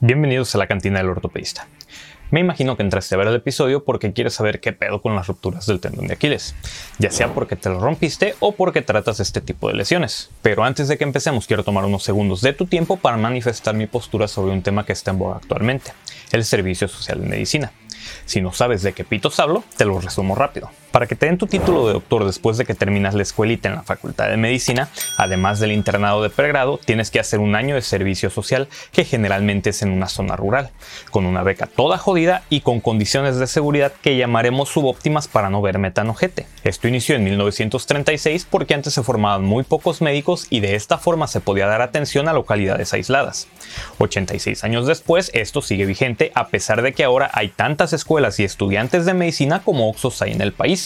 Bienvenidos a la cantina del ortopedista. Me imagino que entraste a ver el episodio porque quieres saber qué pedo con las rupturas del tendón de Aquiles, ya sea porque te lo rompiste o porque tratas este tipo de lesiones. Pero antes de que empecemos quiero tomar unos segundos de tu tiempo para manifestar mi postura sobre un tema que está en boga actualmente, el servicio social de medicina. Si no sabes de qué pitos hablo, te lo resumo rápido. Para que te den tu título de doctor después de que terminas la escuelita en la Facultad de Medicina, además del internado de pregrado, tienes que hacer un año de servicio social que generalmente es en una zona rural, con una beca toda jodida y con condiciones de seguridad que llamaremos subóptimas para no verme tan ojete. Esto inició en 1936 porque antes se formaban muy pocos médicos y de esta forma se podía dar atención a localidades aisladas. 86 años después, esto sigue vigente a pesar de que ahora hay tantas escuelas y estudiantes de medicina como Oxos hay en el país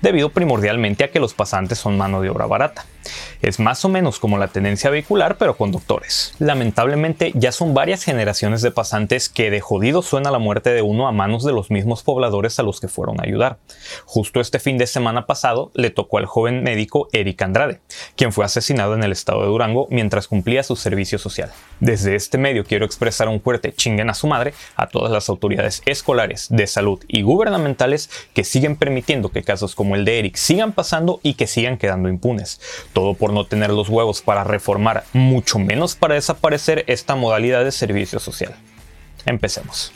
debido primordialmente a que los pasantes son mano de obra barata. Es más o menos como la tenencia vehicular, pero con doctores. Lamentablemente, ya son varias generaciones de pasantes que de jodido suena la muerte de uno a manos de los mismos pobladores a los que fueron a ayudar. Justo este fin de semana pasado le tocó al joven médico Eric Andrade, quien fue asesinado en el estado de Durango mientras cumplía su servicio social. Desde este medio quiero expresar un fuerte chinguen a su madre a todas las autoridades escolares, de salud y gubernamentales que siguen permitiendo que casos como el de Eric sigan pasando y que sigan quedando impunes todo por no tener los huevos para reformar, mucho menos para desaparecer esta modalidad de servicio social. Empecemos.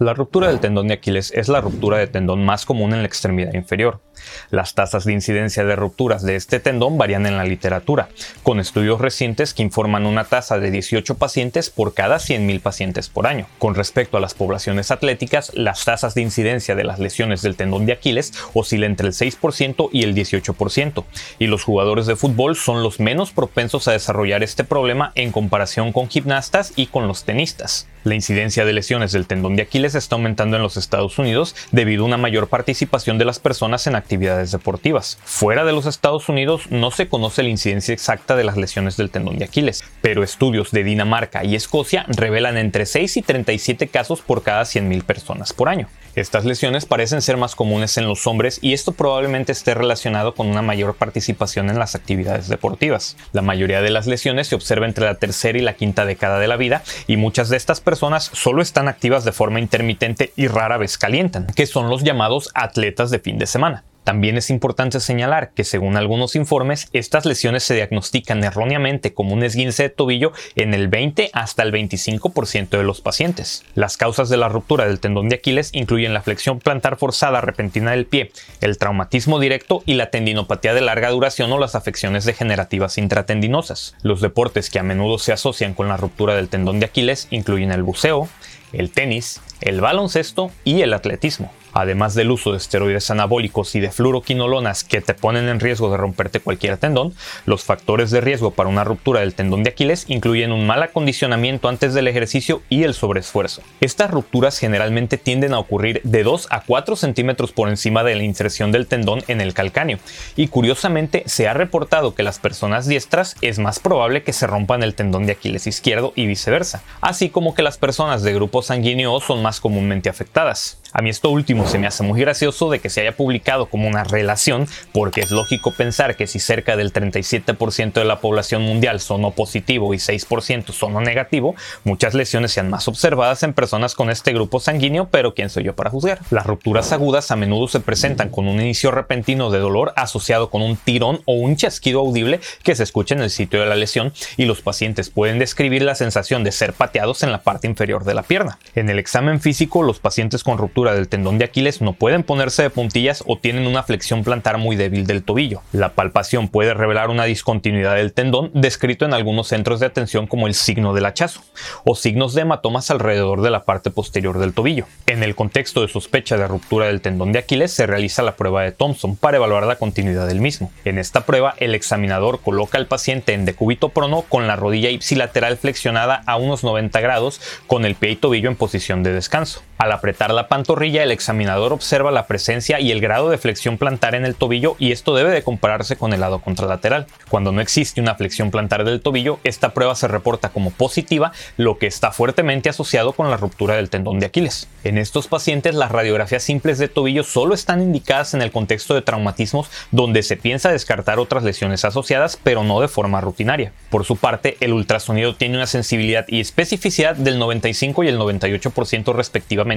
La ruptura del tendón de Aquiles es la ruptura de tendón más común en la extremidad inferior. Las tasas de incidencia de rupturas de este tendón varían en la literatura, con estudios recientes que informan una tasa de 18 pacientes por cada 100.000 pacientes por año. Con respecto a las poblaciones atléticas, las tasas de incidencia de las lesiones del tendón de Aquiles oscilan entre el 6% y el 18%, y los jugadores de fútbol son los menos propensos a desarrollar este problema en comparación con gimnastas y con los tenistas. La incidencia de lesiones del tendón de Aquiles está aumentando en los Estados Unidos debido a una mayor participación de las personas en actividades deportivas. Fuera de los Estados Unidos no se conoce la incidencia exacta de las lesiones del tendón de Aquiles, pero estudios de Dinamarca y Escocia revelan entre 6 y 37 casos por cada 100.000 personas por año. Estas lesiones parecen ser más comunes en los hombres y esto probablemente esté relacionado con una mayor participación en las actividades deportivas. La mayoría de las lesiones se observa entre la tercera y la quinta década de la vida y muchas de estas personas solo están activas de forma intermitente y rara vez calientan, que son los llamados atletas de fin de semana. También es importante señalar que según algunos informes, estas lesiones se diagnostican erróneamente como un esguince de tobillo en el 20 hasta el 25% de los pacientes. Las causas de la ruptura del tendón de Aquiles incluyen la flexión plantar forzada repentina del pie, el traumatismo directo y la tendinopatía de larga duración o las afecciones degenerativas intratendinosas. Los deportes que a menudo se asocian con la ruptura del tendón de Aquiles incluyen el buceo, el tenis, el baloncesto y el atletismo además del uso de esteroides anabólicos y de fluoroquinolonas que te ponen en riesgo de romperte cualquier tendón, los factores de riesgo para una ruptura del tendón de Aquiles incluyen un mal acondicionamiento antes del ejercicio y el sobreesfuerzo. Estas rupturas generalmente tienden a ocurrir de 2 a 4 centímetros por encima de la inserción del tendón en el calcáneo, y curiosamente se ha reportado que las personas diestras es más probable que se rompan el tendón de Aquiles izquierdo y viceversa, así como que las personas de grupo sanguíneo son más comúnmente afectadas. A mí esto último se me hace muy gracioso de que se haya publicado como una relación, porque es lógico pensar que si cerca del 37% de la población mundial son O positivo y 6% son O negativo, muchas lesiones sean más observadas en personas con este grupo sanguíneo, pero ¿quién soy yo para juzgar? Las rupturas agudas a menudo se presentan con un inicio repentino de dolor asociado con un tirón o un chasquido audible que se escucha en el sitio de la lesión y los pacientes pueden describir la sensación de ser pateados en la parte inferior de la pierna. En el examen físico, los pacientes con ruptura del tendón de Aquiles no pueden ponerse de puntillas o tienen una flexión plantar muy débil del tobillo. La palpación puede revelar una discontinuidad del tendón descrito en algunos centros de atención como el signo del hachazo o signos de hematomas alrededor de la parte posterior del tobillo. En el contexto de sospecha de ruptura del tendón de Aquiles se realiza la prueba de Thompson para evaluar la continuidad del mismo. En esta prueba el examinador coloca al paciente en decúbito prono con la rodilla ipsilateral flexionada a unos 90 grados con el pie y tobillo en posición de descanso. Al apretar la pantorrilla, el examinador observa la presencia y el grado de flexión plantar en el tobillo y esto debe de compararse con el lado contralateral. Cuando no existe una flexión plantar del tobillo, esta prueba se reporta como positiva, lo que está fuertemente asociado con la ruptura del tendón de Aquiles. En estos pacientes, las radiografías simples de tobillo solo están indicadas en el contexto de traumatismos donde se piensa descartar otras lesiones asociadas, pero no de forma rutinaria. Por su parte, el ultrasonido tiene una sensibilidad y especificidad del 95 y el 98% respectivamente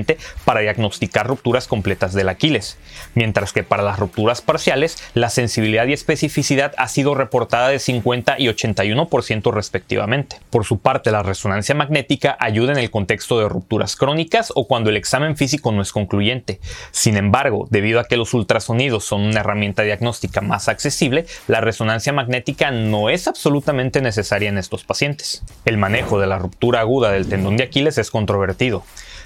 para diagnosticar rupturas completas del Aquiles, mientras que para las rupturas parciales, la sensibilidad y especificidad ha sido reportada de 50 y 81% respectivamente. Por su parte, la resonancia magnética ayuda en el contexto de rupturas crónicas o cuando el examen físico no es concluyente. Sin embargo, debido a que los ultrasonidos son una herramienta diagnóstica más accesible, la resonancia magnética no es absolutamente necesaria en estos pacientes. El manejo de la ruptura aguda del tendón de Aquiles es controvertido.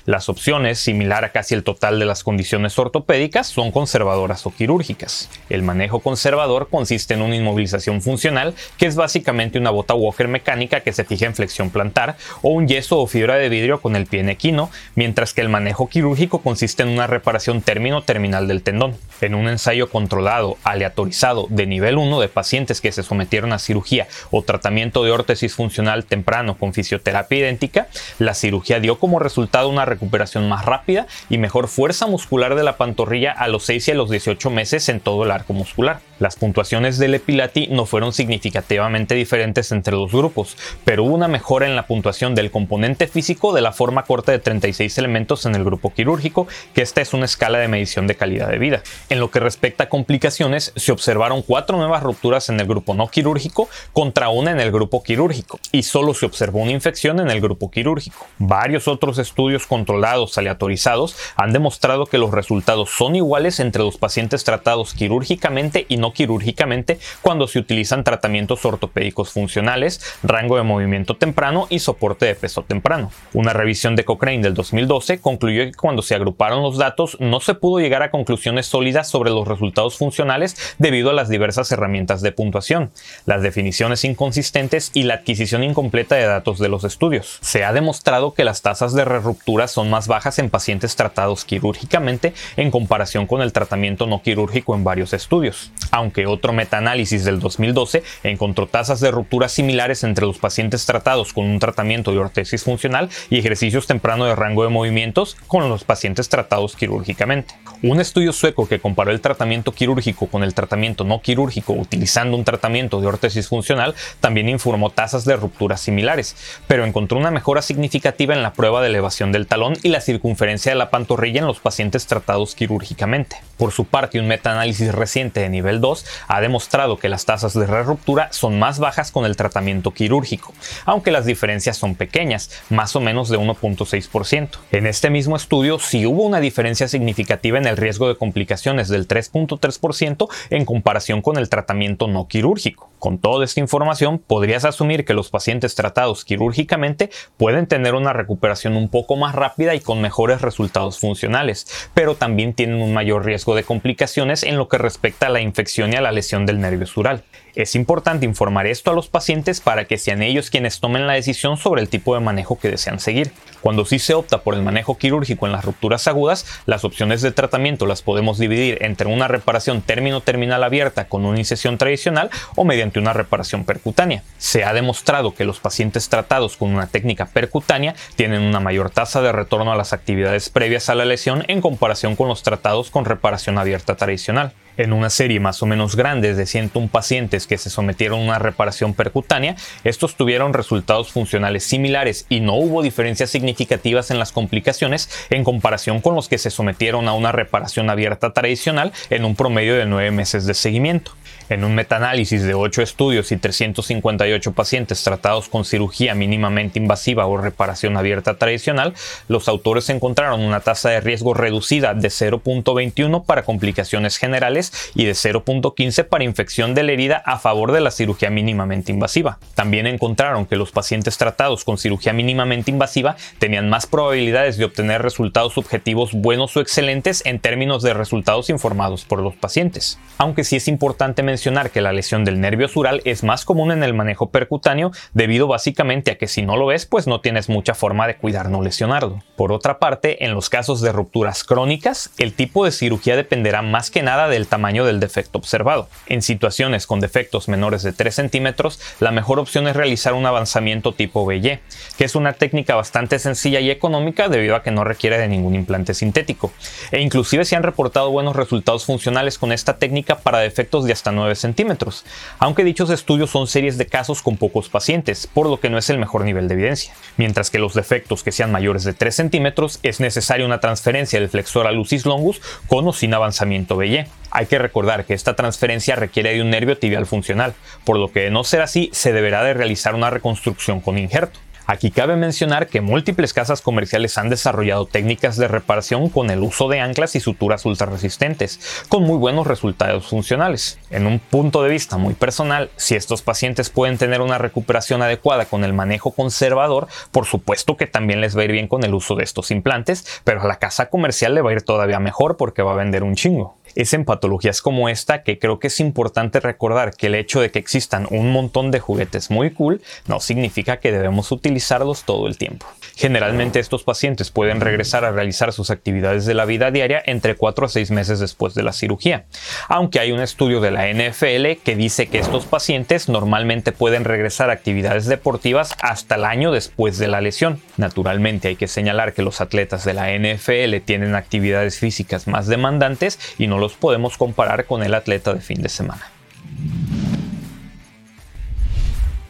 Las opciones, similar a casi el total de las condiciones ortopédicas, son conservadoras o quirúrgicas. El manejo conservador consiste en una inmovilización funcional, que es básicamente una bota Walker mecánica que se fija en flexión plantar, o un yeso o fibra de vidrio con el pie en equino, mientras que el manejo quirúrgico consiste en una reparación término-terminal del tendón. En un ensayo controlado, aleatorizado, de nivel 1 de pacientes que se sometieron a cirugía o tratamiento de órtesis funcional temprano con fisioterapia idéntica, la cirugía dio como resultado una recuperación más rápida y mejor fuerza muscular de la pantorrilla a los 6 y a los 18 meses en todo el arco muscular. Las puntuaciones del Epilati no fueron significativamente diferentes entre los grupos, pero hubo una mejora en la puntuación del componente físico de la forma corta de 36 elementos en el grupo quirúrgico, que esta es una escala de medición de calidad de vida. En lo que respecta a complicaciones, se observaron cuatro nuevas rupturas en el grupo no quirúrgico contra una en el grupo quirúrgico, y solo se observó una infección en el grupo quirúrgico. Varios otros estudios controlados aleatorizados han demostrado que los resultados son iguales entre los pacientes tratados quirúrgicamente y no quirúrgicamente cuando se utilizan tratamientos ortopédicos funcionales, rango de movimiento temprano y soporte de peso temprano. Una revisión de Cochrane del 2012 concluyó que cuando se agruparon los datos no se pudo llegar a conclusiones sólidas sobre los resultados funcionales debido a las diversas herramientas de puntuación, las definiciones inconsistentes y la adquisición incompleta de datos de los estudios. Se ha demostrado que las tasas de reruptura son más bajas en pacientes tratados quirúrgicamente en comparación con el tratamiento no quirúrgico en varios estudios aunque otro metaanálisis del 2012 encontró tasas de ruptura similares entre los pacientes tratados con un tratamiento de ortesis funcional y ejercicios temprano de rango de movimientos con los pacientes tratados quirúrgicamente. Un estudio sueco que comparó el tratamiento quirúrgico con el tratamiento no quirúrgico utilizando un tratamiento de ortesis funcional también informó tasas de ruptura similares, pero encontró una mejora significativa en la prueba de elevación del talón y la circunferencia de la pantorrilla en los pacientes tratados quirúrgicamente. Por su parte, un metaanálisis reciente de nivel 2 ha demostrado que las tasas de ruptura son más bajas con el tratamiento quirúrgico, aunque las diferencias son pequeñas, más o menos de 1.6%. En este mismo estudio sí hubo una diferencia significativa en el riesgo de complicaciones del 3.3% en comparación con el tratamiento no quirúrgico. Con toda esta información, podrías asumir que los pacientes tratados quirúrgicamente pueden tener una recuperación un poco más rápida y con mejores resultados funcionales, pero también tienen un mayor riesgo de complicaciones en lo que respecta a la infección y a la lesión del nervio sural. Es importante informar esto a los pacientes para que sean ellos quienes tomen la decisión sobre el tipo de manejo que desean seguir. Cuando sí se opta por el manejo quirúrgico en las rupturas agudas, las opciones de tratamiento las podemos dividir entre una reparación término-terminal abierta con una incisión tradicional o mediante una reparación percutánea. Se ha demostrado que los pacientes tratados con una técnica percutánea tienen una mayor tasa de retorno a las actividades previas a la lesión en comparación con los tratados con reparación abierta tradicional. En una serie más o menos grande de 101 pacientes que se sometieron a una reparación percutánea, estos tuvieron resultados funcionales similares y no hubo diferencias significativas en las complicaciones en comparación con los que se sometieron a una reparación abierta tradicional en un promedio de 9 meses de seguimiento. En un metaanálisis de 8 estudios y 358 pacientes tratados con cirugía mínimamente invasiva o reparación abierta tradicional, los autores encontraron una tasa de riesgo reducida de 0.21 para complicaciones generales y de 0.15 para infección de la herida a favor de la cirugía mínimamente invasiva. También encontraron que los pacientes tratados con cirugía mínimamente invasiva tenían más probabilidades de obtener resultados subjetivos buenos o excelentes en términos de resultados informados por los pacientes. Aunque sí es importante mencionar que la lesión del nervio sural es más común en el manejo percutáneo debido básicamente a que si no lo ves pues no tienes mucha forma de cuidar no lesionarlo. Por otra parte, en los casos de rupturas crónicas, el tipo de cirugía dependerá más que nada del tamaño del defecto observado. En situaciones con defectos menores de 3 centímetros, la mejor opción es realizar un avanzamiento tipo BY, que es una técnica bastante sencilla y económica debido a que no requiere de ningún implante sintético. E inclusive se han reportado buenos resultados funcionales con esta técnica para defectos de hasta 9 centímetros, aunque dichos estudios son series de casos con pocos pacientes, por lo que no es el mejor nivel de evidencia. Mientras que los defectos que sean mayores de 3 centímetros es necesaria una transferencia del flexor a lucis longus con o sin avanzamiento BY. Hay que recordar que esta transferencia requiere de un nervio tibial funcional, por lo que de no ser así se deberá de realizar una reconstrucción con injerto. Aquí cabe mencionar que múltiples casas comerciales han desarrollado técnicas de reparación con el uso de anclas y suturas ultraresistentes, con muy buenos resultados funcionales. En un punto de vista muy personal, si estos pacientes pueden tener una recuperación adecuada con el manejo conservador, por supuesto que también les va a ir bien con el uso de estos implantes, pero a la casa comercial le va a ir todavía mejor porque va a vender un chingo. Es en patologías como esta que creo que es importante recordar que el hecho de que existan un montón de juguetes muy cool no significa que debemos utilizarlos todo el tiempo. Generalmente estos pacientes pueden regresar a realizar sus actividades de la vida diaria entre 4 a 6 meses después de la cirugía, aunque hay un estudio de la NFL que dice que estos pacientes normalmente pueden regresar a actividades deportivas hasta el año después de la lesión. Naturalmente hay que señalar que los atletas de la NFL tienen actividades físicas más demandantes y no podemos comparar con el atleta de fin de semana.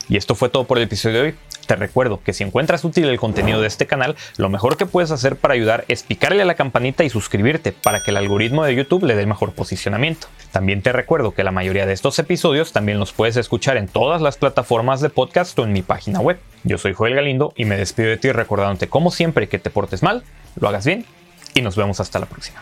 Y esto fue todo por el episodio de hoy. Te recuerdo que si encuentras útil el contenido de este canal, lo mejor que puedes hacer para ayudar es picarle a la campanita y suscribirte para que el algoritmo de YouTube le dé el mejor posicionamiento. También te recuerdo que la mayoría de estos episodios también los puedes escuchar en todas las plataformas de podcast o en mi página web. Yo soy Joel Galindo y me despido de ti recordándote como siempre que te portes mal, lo hagas bien y nos vemos hasta la próxima.